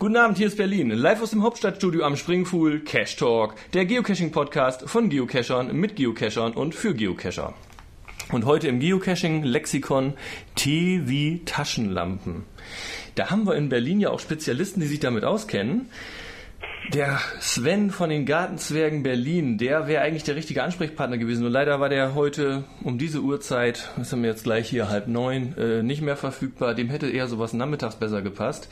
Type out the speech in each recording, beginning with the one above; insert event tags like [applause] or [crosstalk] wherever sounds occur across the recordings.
Guten Abend, hier ist Berlin. Live aus dem Hauptstadtstudio am Springfuhl, Cash Talk, der Geocaching-Podcast von Geocachern, mit Geocachern und für Geocacher. Und heute im Geocaching-Lexikon T wie Taschenlampen. Da haben wir in Berlin ja auch Spezialisten, die sich damit auskennen. Der Sven von den Gartenzwergen Berlin, der wäre eigentlich der richtige Ansprechpartner gewesen. Nur leider war der heute um diese Uhrzeit, das haben wir jetzt gleich hier halb neun, äh, nicht mehr verfügbar. Dem hätte eher sowas nachmittags besser gepasst.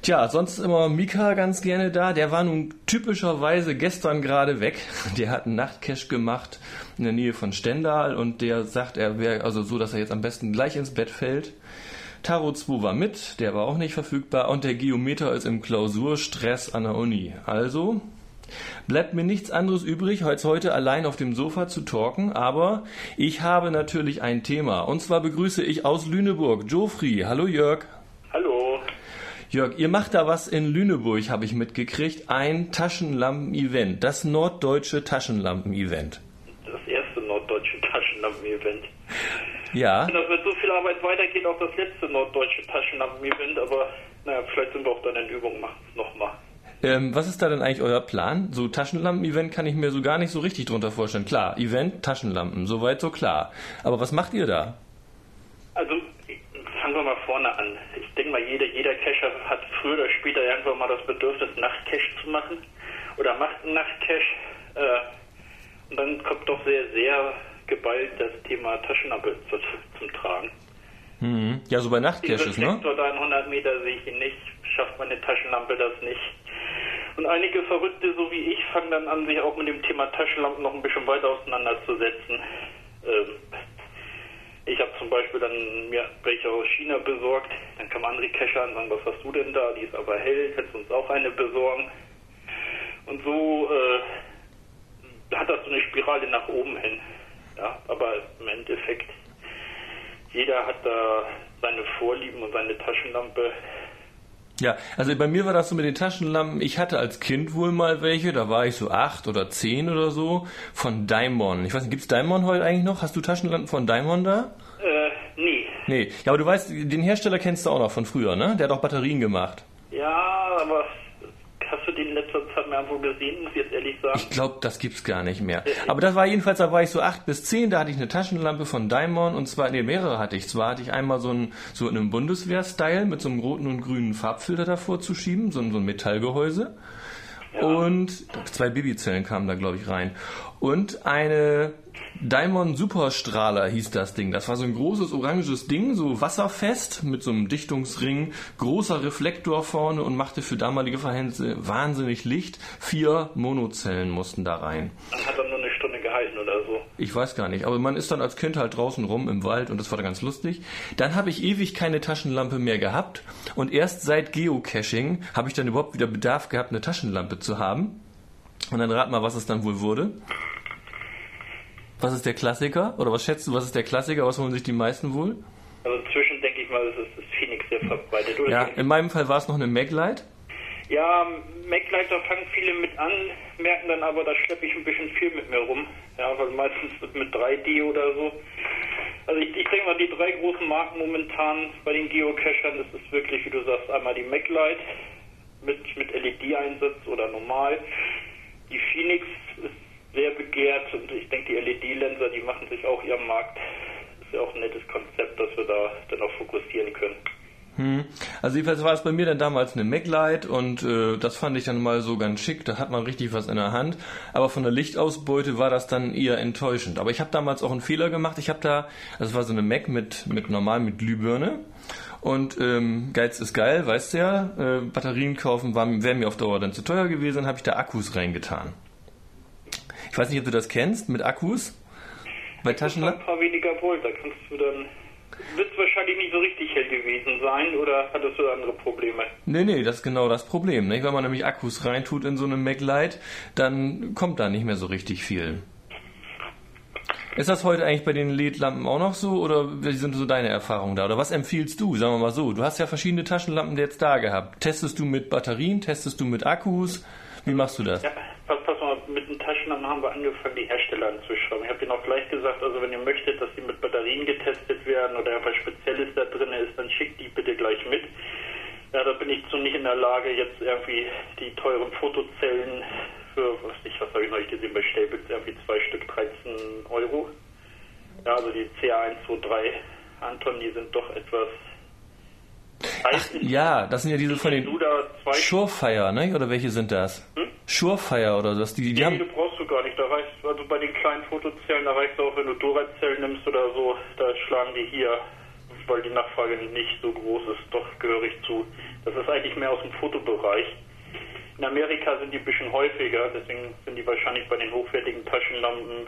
Tja, sonst immer Mika ganz gerne da. Der war nun typischerweise gestern gerade weg. [laughs] Der hat einen Nachtcash gemacht in der Nähe von Stendal und der sagt, er wäre also so, dass er jetzt am besten gleich ins Bett fällt. Tarot 2 war mit, der war auch nicht verfügbar und der Geometer ist im Klausurstress an der Uni. Also bleibt mir nichts anderes übrig, als heute allein auf dem Sofa zu talken, aber ich habe natürlich ein Thema. Und zwar begrüße ich aus Lüneburg Geoffrey. Hallo Jörg. Jörg, ihr macht da was in Lüneburg, habe ich mitgekriegt. Ein Taschenlampen-Event, das norddeutsche Taschenlampen-Event. Das erste norddeutsche Taschenlampen-Event. Ja. Wenn das mit so viel Arbeit weitergeht, auch das letzte norddeutsche Taschenlampen-Event, aber naja, vielleicht sind wir auch dann in Übung, machen es nochmal. Ähm, was ist da denn eigentlich euer Plan? So Taschenlampen-Event kann ich mir so gar nicht so richtig drunter vorstellen. Klar, Event, Taschenlampen, soweit so klar. Aber was macht ihr da? Also, fangen wir mal vorne an. Denke mal, jeder, jeder Cacher hat früher oder später irgendwann mal das Bedürfnis, Nachtcache zu machen. Oder macht einen Nachtcache. Äh, und dann kommt doch sehr, sehr geballt das Thema Taschenlampe zu, zum Tragen. Mhm. Ja, so bei Nachtcaches, ne? In 100 Meter sehe ich ihn nicht, schafft meine Taschenlampe das nicht. Und einige Verrückte, so wie ich, fangen dann an, sich auch mit dem Thema Taschenlampen noch ein bisschen weiter auseinanderzusetzen. Ähm, ich habe zum Beispiel dann mir welche aus China besorgt. Dann kam andere an und sagen, was hast du denn da? Die ist aber hell, kannst du uns auch eine besorgen? Und so äh, hat das so eine Spirale nach oben hin. Ja, aber im Endeffekt, jeder hat da seine Vorlieben und seine Taschenlampe. Ja, also bei mir war das so mit den Taschenlampen. Ich hatte als Kind wohl mal welche, da war ich so acht oder zehn oder so, von Daimon. Ich weiß nicht, gibt's Daimon heute eigentlich noch? Hast du Taschenlampen von Daimon da? Äh, nee. Nee, ja, aber du weißt, den Hersteller kennst du auch noch von früher, ne? Der hat auch Batterien gemacht. Ja, aber letzter Zeit mehr irgendwo gesehen, muss ich jetzt ehrlich sagen? Ich glaube, das gibt's gar nicht mehr. Aber das war jedenfalls, da war ich so acht bis zehn, da hatte ich eine Taschenlampe von Daimon und zwar, nee, mehrere hatte ich. Zwar hatte ich einmal so ein, so in einem Bundeswehr-Style mit so einem roten und grünen Farbfilter davor zu schieben, so ein, so ein Metallgehäuse. Und zwei Babyzellen kamen da, glaube ich, rein. Und eine Daimon Superstrahler hieß das Ding. Das war so ein großes oranges Ding, so wasserfest mit so einem Dichtungsring, großer Reflektor vorne und machte für damalige Verhältnisse wahnsinnig Licht. Vier Monozellen mussten da rein. Dann hat er nur eine Stunde gehalten oder so. Ich weiß gar nicht, aber man ist dann als Kind halt draußen rum im Wald und das war dann ganz lustig. Dann habe ich ewig keine Taschenlampe mehr gehabt und erst seit Geocaching habe ich dann überhaupt wieder Bedarf gehabt, eine Taschenlampe zu haben. Und dann rat mal, was es dann wohl wurde. Was ist der Klassiker? Oder was schätzt du, was ist der Klassiker? Was holen sich die meisten wohl? Also inzwischen denke ich mal, es ist das Phoenix sehr verbreitet. Oder Ja, in meinem Fall war es noch eine Maglite. Ja, Maglite, da fangen viele mit an, merken dann aber, da schleppe ich ein bisschen viel mit mir rum. Ja, weil meistens mit 3D oder so. Also ich, ich denke mal, die drei großen Marken momentan bei den Geocachern, das ist wirklich, wie du sagst, einmal die Maglite mit, mit LED-Einsatz oder normal. Die Phoenix ist sehr begehrt und ich denke, die LED-Lenser, die machen sich auch ihren Markt. Ist ja auch ein nettes Konzept, dass wir da dann auch fokussieren können. Hm. Also jedenfalls war es bei mir dann damals eine Maglite und äh, das fand ich dann mal so ganz schick. Da hat man richtig was in der Hand. Aber von der Lichtausbeute war das dann eher enttäuschend. Aber ich habe damals auch einen Fehler gemacht. Ich habe da, das war so eine Mac mit mit normal mit Glühbirne. Und ähm, Geiz ist geil, weißt du ja. Äh, Batterien kaufen wäre mir auf Dauer dann zu teuer gewesen. Dann habe ich da Akkus reingetan. Ich weiß nicht, ob du das kennst mit Akkus bei Ein Taschenlampen. paar weniger Volt, da kannst du dann. Wird wahrscheinlich nicht so richtig hell gewesen sein oder hattest du andere Probleme? Nee, nee, das ist genau das Problem. Nicht? Wenn man nämlich Akkus reintut in so eine Maglite, dann kommt da nicht mehr so richtig viel. Ist das heute eigentlich bei den LED-Lampen auch noch so oder wie sind so deine Erfahrungen da? Oder was empfiehlst du? Sagen wir mal so, du hast ja verschiedene Taschenlampen jetzt da gehabt. Testest du mit Batterien? Testest du mit Akkus? Wie machst du das? Ja, pass, pass mal, mit den Taschenlampen haben wir angefangen, die Hersteller anzuschreiben. Ich habe denen auch gleich gesagt, also wenn ihr möchtet, dass die mit Batterien getestet werden oder etwas Spezielles da drin ist, dann schickt die bitte gleich mit. Ja, da bin ich zu nicht in der Lage, jetzt irgendwie die teuren Fotozellen für, was ich, was habe ich neulich gesehen, bei Stellbitz irgendwie zwei Stück 13 Euro. Ja, also die CA123 Anton, die sind doch etwas Ach, ja, das sind ja diese von den Surefire, ne? Oder welche sind das? Hm? Surefire oder das? Die, die nee, haben... du brauchst du gar nicht. Da reicht, also bei den kleinen Fotozellen, da reicht es auch, wenn du Duracell nimmst oder so, da schlagen die hier, weil die Nachfrage nicht so groß ist, doch gehörig zu. Das ist eigentlich mehr aus dem Fotobereich. In Amerika sind die ein bisschen häufiger, deswegen sind die wahrscheinlich bei den hochwertigen Taschenlampen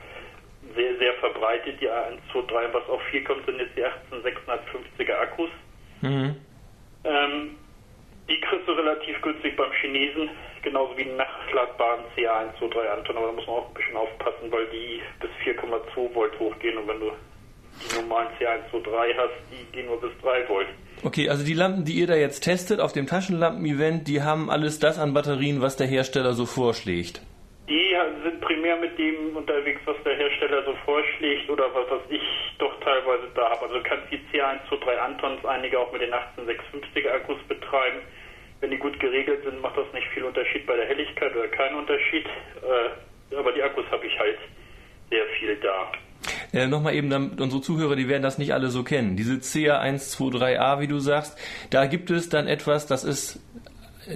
sehr, sehr verbreitet. Die A123, was auf 4 kommt, sind jetzt die 18650er Akkus. Mhm. Ähm, die kriegst du relativ günstig beim Chinesen, genauso wie die nachladbaren CA123 Anton, aber da muss man auch ein bisschen aufpassen, weil die bis 4,2 Volt hochgehen und wenn du die normalen CA123 hast, die gehen nur bis 3 Volt. Okay, also die Lampen, die ihr da jetzt testet auf dem Taschenlampen-Event, die haben alles das an Batterien, was der Hersteller so vorschlägt. Die sind primär mit dem unterwegs, was der Hersteller so vorschlägt oder was, was ich doch teilweise da habe. Also du kannst die C123 Antons einige auch mit den 18650er Akkus betreiben. Wenn die gut geregelt sind, macht das nicht viel Unterschied bei der Helligkeit oder keinen Unterschied. Äh, aber die Akkus habe ich halt sehr viel da. Äh, Nochmal eben, damit unsere Zuhörer, die werden das nicht alle so kennen. Diese CA123A, wie du sagst, da gibt es dann etwas, das ist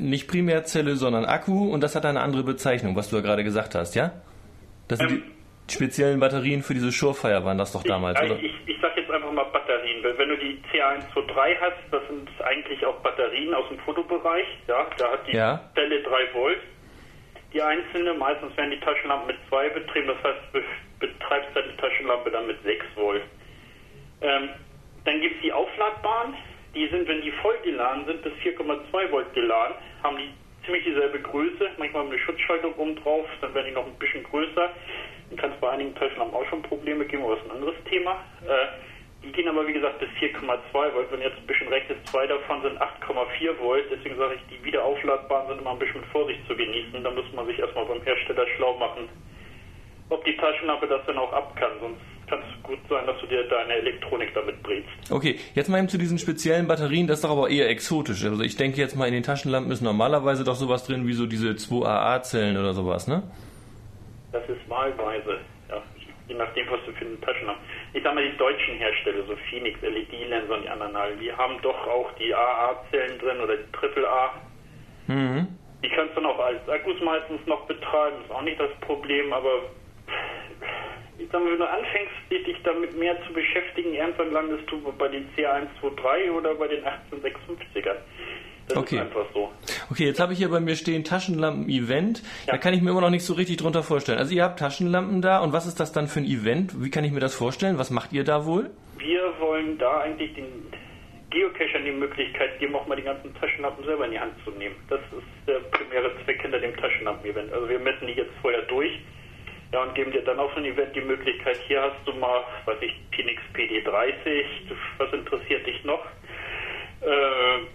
nicht Primärzelle, sondern Akku und das hat eine andere Bezeichnung, was du ja gerade gesagt hast, ja? Das sind ähm, die speziellen Batterien für diese Surefire waren das doch damals, ich, oder? Ich, ich sag jetzt einfach mal Batterien. Wenn du die CA123 hast, das sind eigentlich auch Batterien aus dem Fotobereich, ja, da hat die ja. Zelle 3 Volt. Die einzelne, meistens werden die Taschenlampen mit 2 betrieben, das heißt, betreibst deine Taschenlampe dann mit 6 Volt. Ähm, dann gibt es die aufladbaren, die sind, wenn die voll geladen sind, bis 4,2 Volt geladen, haben die ziemlich dieselbe Größe, manchmal eine Schutzschaltung oben drauf, dann werden die noch ein bisschen größer. Dann kann es bei einigen Taschenlampen auch schon Probleme geben, aber das ist ein anderes Thema. Äh, die gehen aber wie gesagt bis 4,2 Volt. Wenn jetzt ein bisschen rechnest, zwei davon sind 8,4 Volt. Deswegen sage ich, die wiederaufladbaren sind immer ein bisschen mit Vorsicht zu genießen. Da muss man sich erstmal beim Hersteller schlau machen, ob die Taschenlampe das dann auch ab kann. Sonst kann es gut sein, dass du dir deine Elektronik damit bringst. Okay, jetzt mal eben zu diesen speziellen Batterien, das ist doch aber eher exotisch. Also ich denke jetzt mal, in den Taschenlampen ist normalerweise doch sowas drin wie so diese 2AA-Zellen oder sowas, ne? Das ist wahlweise, ja. Je nachdem, was du für eine Taschenlampe Ich sag mal, die deutschen Hersteller, so Phoenix, LED-Lens und die anderen die haben doch auch die AA-Zellen drin oder die AAA. Mhm. Die kannst du dann auch als Akkus meistens noch betreiben, ist auch nicht das Problem, aber ich sag mal, wenn du anfängst, dich damit mehr zu beschäftigen, irgendwann landest du bei den C123 oder bei den 1856ern. Das okay. ist einfach so. Okay, jetzt habe ich hier bei mir stehen Taschenlampen-Event. Ja. Da kann ich mir immer noch nicht so richtig drunter vorstellen. Also ihr habt Taschenlampen da und was ist das dann für ein Event? Wie kann ich mir das vorstellen? Was macht ihr da wohl? Wir wollen da eigentlich den Geocachern die Möglichkeit geben, auch mal die ganzen Taschenlampen selber in die Hand zu nehmen. Das ist der primäre Zweck hinter dem Taschenlampen-Event. Also wir messen die jetzt vorher durch ja, und geben dir dann auf ein Event die Möglichkeit, hier hast du mal, weiß ich, Phoenix PD30, was interessiert dich noch? Äh,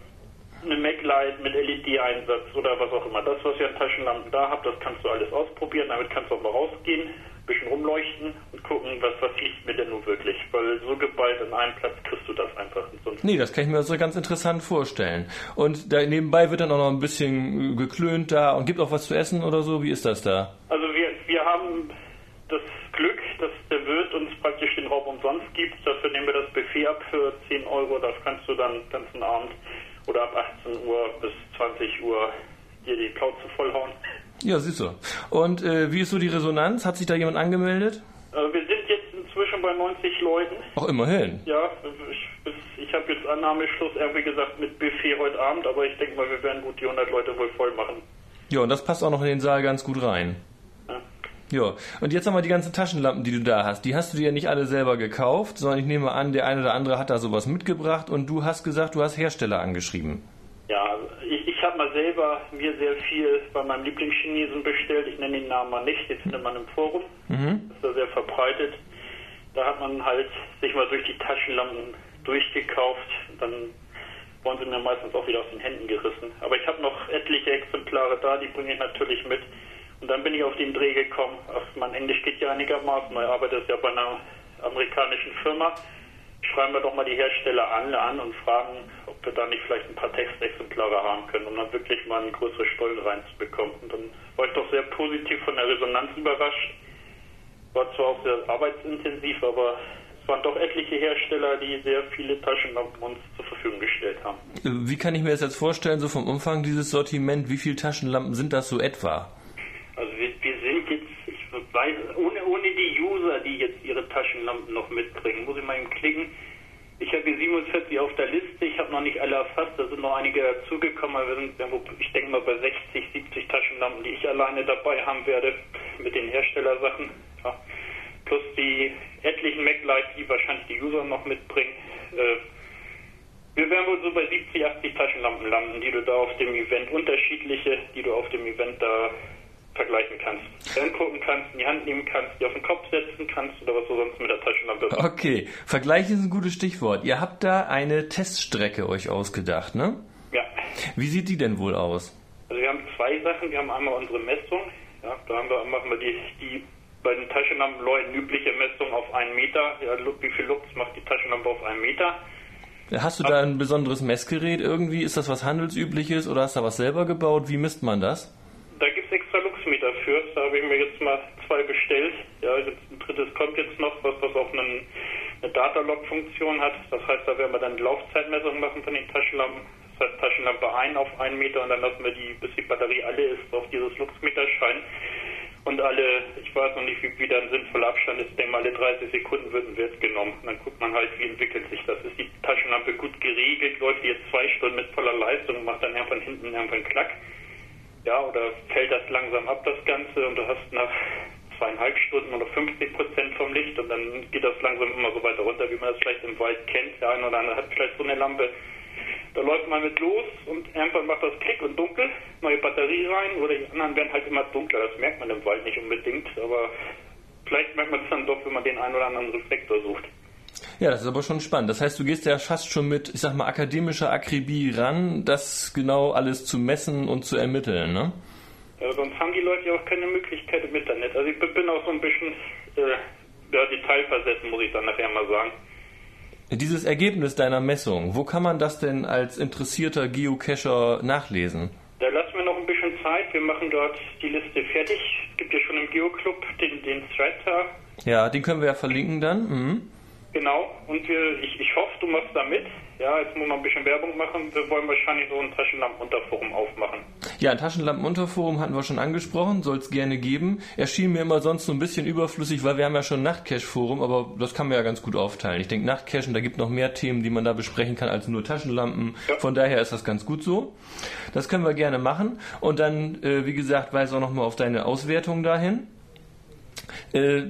eine MacLight mit LED-Einsatz oder was auch immer. Das, was ihr an Taschenlampen da habt, das kannst du alles ausprobieren. Damit kannst du auch mal rausgehen, ein bisschen rumleuchten und gucken, was, was liegt mir denn nun wirklich. Weil so geballt an einem Platz kriegst du das einfach nicht. Sonst nee, das kann ich mir so ganz interessant vorstellen. Und da nebenbei wird dann auch noch ein bisschen geklönt da und gibt auch was zu essen oder so. Wie ist das da? Also haben das Glück, dass der Wirt uns praktisch den Raum umsonst gibt. Dafür nehmen wir das Buffet ab für 10 Euro. Das kannst du dann den ganzen Abend oder ab 18 Uhr bis 20 Uhr dir die Plauze vollhauen. Ja, siehst du. Und äh, wie ist so die Resonanz? Hat sich da jemand angemeldet? Äh, wir sind jetzt inzwischen bei 90 Leuten. Ach, immerhin. Ja, ich, ich habe jetzt Annahmeschluss irgendwie gesagt mit Buffet heute Abend, aber ich denke mal, wir werden gut die 100 Leute wohl voll machen. Ja, und das passt auch noch in den Saal ganz gut rein. Ja, und jetzt haben wir die ganzen Taschenlampen, die du da hast. Die hast du dir ja nicht alle selber gekauft, sondern ich nehme an, der eine oder andere hat da sowas mitgebracht und du hast gesagt, du hast Hersteller angeschrieben. Ja, ich, ich habe mal selber mir sehr viel bei meinem Lieblingschinesen bestellt. Ich nenne den Namen mal nicht, den findet man im Forum. Mhm. Das ist ja sehr verbreitet. Da hat man halt sich mal durch die Taschenlampen durchgekauft. Dann wurden sie mir meistens auch wieder aus den Händen gerissen. Aber ich habe noch etliche Exemplare da, die bringe ich natürlich mit. Und dann bin ich auf den Dreh gekommen. Ach, mein Englisch geht ja einigermaßen. Ich arbeite ja bei einer amerikanischen Firma. schreiben wir doch mal die Hersteller an, an und fragen, ob wir da nicht vielleicht ein paar Textexemplare haben können, um dann wirklich mal eine größere Stollen reinzubekommen. Und dann war ich doch sehr positiv von der Resonanz überrascht. War zwar auch sehr arbeitsintensiv, aber es waren doch etliche Hersteller, die sehr viele Taschenlampen uns zur Verfügung gestellt haben. Wie kann ich mir das jetzt vorstellen, so vom Umfang dieses Sortiment, wie viele Taschenlampen sind das so etwa? Also wir, wir sind jetzt, weiß, ohne, ohne die User, die jetzt ihre Taschenlampen noch mitbringen, muss ich mal eben klicken. Ich habe hier 47 auf der Liste, ich habe noch nicht alle erfasst, da sind noch einige dazugekommen, wir sind, ich denke mal bei 60, 70 Taschenlampen, die ich alleine dabei haben werde mit den Herstellersachen. Ja. Plus die etlichen MacLight, die wahrscheinlich die User noch mitbringen. Äh, wir werden wohl so bei 70, 80 Taschenlampen landen, die du da auf dem Event, unterschiedliche, die du auf dem Event da vergleichen kannst. Angucken kannst, in die Hand nehmen kannst, die auf den Kopf setzen kannst oder was du sonst mit der Taschenlampe machst. Okay, Vergleich ist ein gutes Stichwort. Ihr habt da eine Teststrecke euch ausgedacht, ne? Ja. Wie sieht die denn wohl aus? Also wir haben zwei Sachen. Wir haben einmal unsere Messung. Ja, da haben wir, machen wir die, die bei den Taschenlampenleuten übliche Messung auf einen Meter. Ja, wie viel Lux macht die Taschenlampe auf einen Meter? Hast du da ein besonderes Messgerät irgendwie? Ist das was Handelsübliches oder hast du da was selber gebaut? Wie misst man das? Da gibt es extra Luxmeter für. Da habe ich mir jetzt mal zwei bestellt. Ja, jetzt ein drittes kommt jetzt noch, was, was auch einen, eine Datalog-Funktion hat. Das heißt, da werden wir dann die Laufzeitmessung machen von den Taschenlampen. Das heißt, Taschenlampe ein auf einen Meter und dann lassen wir die, bis die Batterie alle ist, auf dieses Luxmeter scheinen. Und alle, ich weiß noch nicht, wie wieder ein sinnvoller Abstand ist, mal, alle 30 Sekunden wird ein Wert genommen. Und dann guckt man halt, wie entwickelt sich das. Ist die Taschenlampe gut geregelt, läuft die jetzt zwei Stunden mit voller Leistung und macht dann irgendwann hinten irgendwann Klack. Ja, oder fällt das langsam ab, das Ganze, und du hast nach zweieinhalb Stunden oder 50 Prozent vom Licht und dann geht das langsam immer so weiter runter, wie man das vielleicht im Wald kennt. Der eine oder andere hat vielleicht so eine Lampe, da läuft man mit los und irgendwann macht das Klick und dunkel, neue Batterie rein oder die anderen werden halt immer dunkler. Das merkt man im Wald nicht unbedingt, aber vielleicht merkt man es dann doch, wenn man den einen oder anderen Reflektor sucht. Ja, das ist aber schon spannend. Das heißt, du gehst ja fast schon mit, ich sag mal, akademischer Akribie ran, das genau alles zu messen und zu ermitteln, ne? Ja, sonst haben die Leute ja auch keine Möglichkeit im Internet. Also ich bin auch so ein bisschen äh, ja, detailversessen, muss ich dann nachher mal sagen. Dieses Ergebnis deiner Messung, wo kann man das denn als interessierter Geocacher nachlesen? Da lassen wir noch ein bisschen Zeit. Wir machen dort die Liste fertig. Es gibt ja schon im Geoclub den, den Thread da. Ja, den können wir ja verlinken dann. Mhm. Genau. Und wir, ich, ich hoffe, du machst da mit. Ja, jetzt muss man ein bisschen Werbung machen. Wir wollen wahrscheinlich so ein Taschenlampenunterforum aufmachen. Ja, ein Taschenlampenunterforum hatten wir schon angesprochen, soll es gerne geben. Erschien mir immer sonst so ein bisschen überflüssig, weil wir haben ja schon ein Nachtcache-Forum, aber das kann man ja ganz gut aufteilen. Ich denke, Nachtcachen, da gibt noch mehr Themen, die man da besprechen kann, als nur Taschenlampen. Ja. Von daher ist das ganz gut so. Das können wir gerne machen. Und dann, äh, wie gesagt, weise auch nochmal auf deine Auswertung dahin. Äh,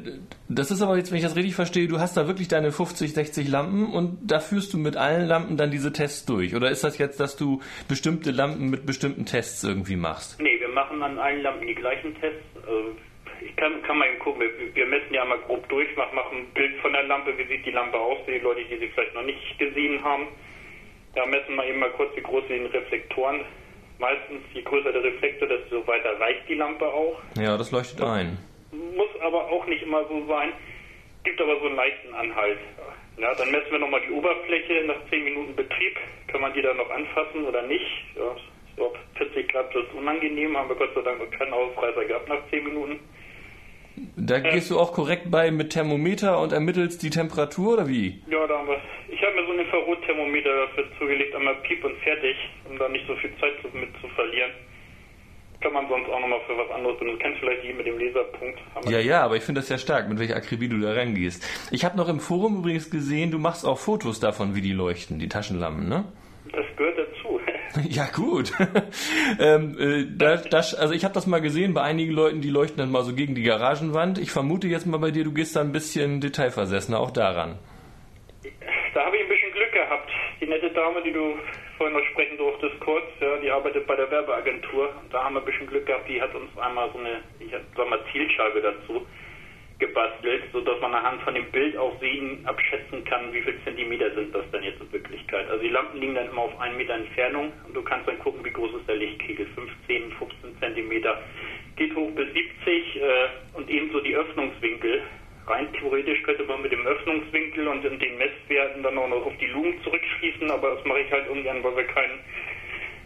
das ist aber jetzt, wenn ich das richtig verstehe, du hast da wirklich deine 50, 60 Lampen und da führst du mit allen Lampen dann diese Tests durch. Oder ist das jetzt, dass du bestimmte Lampen mit bestimmten Tests irgendwie machst? Nee, wir machen an allen Lampen die gleichen Tests. Äh, ich kann, kann mal eben gucken, wir messen ja mal grob durch, machen ein Bild von der Lampe, wie sieht die Lampe aus, für die Leute, die sie vielleicht noch nicht gesehen haben. Da messen wir eben mal kurz, wie groß sind die Reflektoren. Meistens, je größer der Reflektor, desto weiter reicht die Lampe auch. Ja, das leuchtet ein muss aber auch nicht immer so sein. Gibt aber so einen leichten Anhalt. Ja, dann messen wir nochmal die Oberfläche nach 10 Minuten Betrieb. Kann man die dann noch anfassen oder nicht? Ja, so 40 Grad ist unangenehm, haben wir Gott sei Dank noch keinen Ausreißer gehabt nach 10 Minuten. Da äh, gehst du auch korrekt bei mit Thermometer und ermittelst die Temperatur oder wie? Ja, da haben wir. Ich habe mir so ein Infrarotthermometer dafür zugelegt, einmal piep und fertig, um da nicht so viel Zeit mit zu verlieren kann man sonst auch nochmal für was anderes benutzen. Kennst vielleicht die mit dem Laserpunkt. Ja, ja, aber ich finde das ja stark, mit welcher Akribie du da rangehst. Ich habe noch im Forum übrigens gesehen, du machst auch Fotos davon, wie die leuchten, die Taschenlampen, ne? Das gehört dazu. [laughs] ja, gut. [laughs] ähm, äh, da, das, also ich habe das mal gesehen bei einigen Leuten, die leuchten dann mal so gegen die Garagenwand. Ich vermute jetzt mal bei dir, du gehst da ein bisschen detailversessener auch daran. Da habe ich ein bisschen Glück gehabt. Die nette Dame, die du vorhin noch sprechen durftest, kurz, ja, die arbeitet bei der Werbeagentur. Da haben wir ein bisschen Glück gehabt, die hat uns einmal so eine, ich sag mal, Zielscheibe dazu gebastelt, sodass man anhand von dem Bild auch sehen, abschätzen kann, wie viel Zentimeter sind das denn jetzt in Wirklichkeit. Also die Lampen liegen dann immer auf einen Meter Entfernung und du kannst dann gucken, wie groß ist der Lichtkegel, 15, 15 Zentimeter, geht hoch bis 70 äh, und ebenso die Öffnungswinkel rein theoretisch könnte man mit dem Öffnungswinkel und den Messwerten dann auch noch auf die Lumen zurückschließen, aber das mache ich halt ungern, weil wir kein,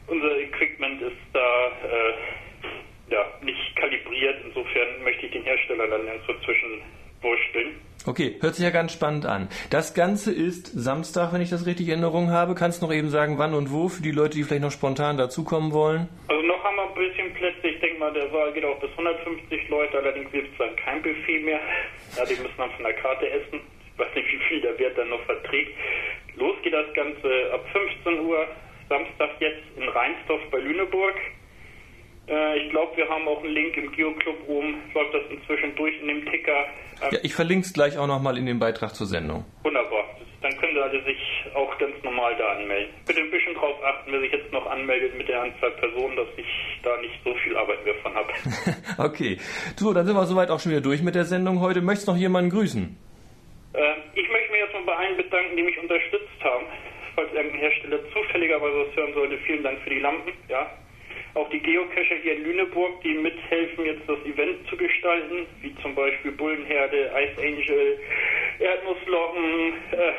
unser Equipment ist da äh, ja, nicht kalibriert. Insofern möchte ich den Hersteller dann irgendwo zwischenwursteln. Okay, hört sich ja ganz spannend an. Das Ganze ist Samstag, wenn ich das richtig in Erinnerung habe. Kannst du noch eben sagen, wann und wo für die Leute, die vielleicht noch spontan dazukommen wollen? Also ein bisschen Plätze. Ich denke mal, der Saal geht auch bis 150 Leute. Allerdings gibt es dann kein Buffet mehr. Ja, die müssen dann von der Karte essen. Ich weiß nicht, wie viel der Wert dann noch verträgt. Los geht das Ganze ab 15 Uhr. Samstag jetzt in Rheinsdorf bei Lüneburg. Äh, ich glaube, wir haben auch einen Link im Geoclub oben. Läuft das inzwischen durch in dem Ticker. Ja, ich verlinke es gleich auch nochmal in dem Beitrag zur Sendung. Wunderbar. Dann können alle sich auch ganz normal da anmelden. Bitte ein bisschen drauf achten, wer sich jetzt noch anmeldet mit der Anzahl Personen, dass ich da nicht so viel Arbeit mehr von habe. [laughs] okay. So, dann sind wir soweit auch schon wieder durch mit der Sendung heute. Möchtest du noch jemanden grüßen? Äh, ich möchte mich erstmal bei allen bedanken, die mich unterstützt haben. Falls irgendein Hersteller zufälligerweise was hören sollte, vielen Dank für die Lampen. Ja, auch die Geocacher hier in Lüneburg, die mithelfen, jetzt das Event zu gestalten, wie zum Beispiel Bullenherde, Ice Angel, Erdnusslocken, äh,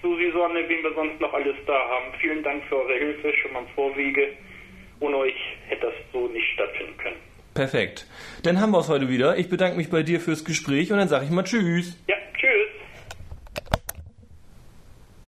Susi Sonne, wie wir sonst noch alles da haben. Vielen Dank für eure Hilfe schon mal im Vorwege. Ohne euch hätte das so nicht stattfinden können. Perfekt. Dann haben wir es heute wieder. Ich bedanke mich bei dir fürs Gespräch und dann sage ich mal Tschüss. Ja,